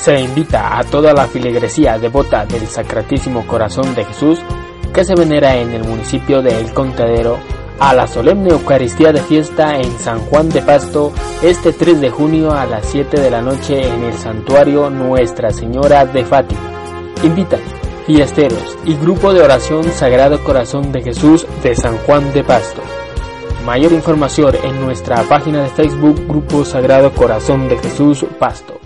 Se invita a toda la filigresía devota del Sacratísimo Corazón de Jesús que se venera en el municipio de El Contadero a la solemne Eucaristía de fiesta en San Juan de Pasto este 3 de junio a las 7 de la noche en el santuario Nuestra Señora de Fátima. Invitan fiesteros y grupo de oración Sagrado Corazón de Jesús de San Juan de Pasto. Mayor información en nuestra página de Facebook Grupo Sagrado Corazón de Jesús Pasto.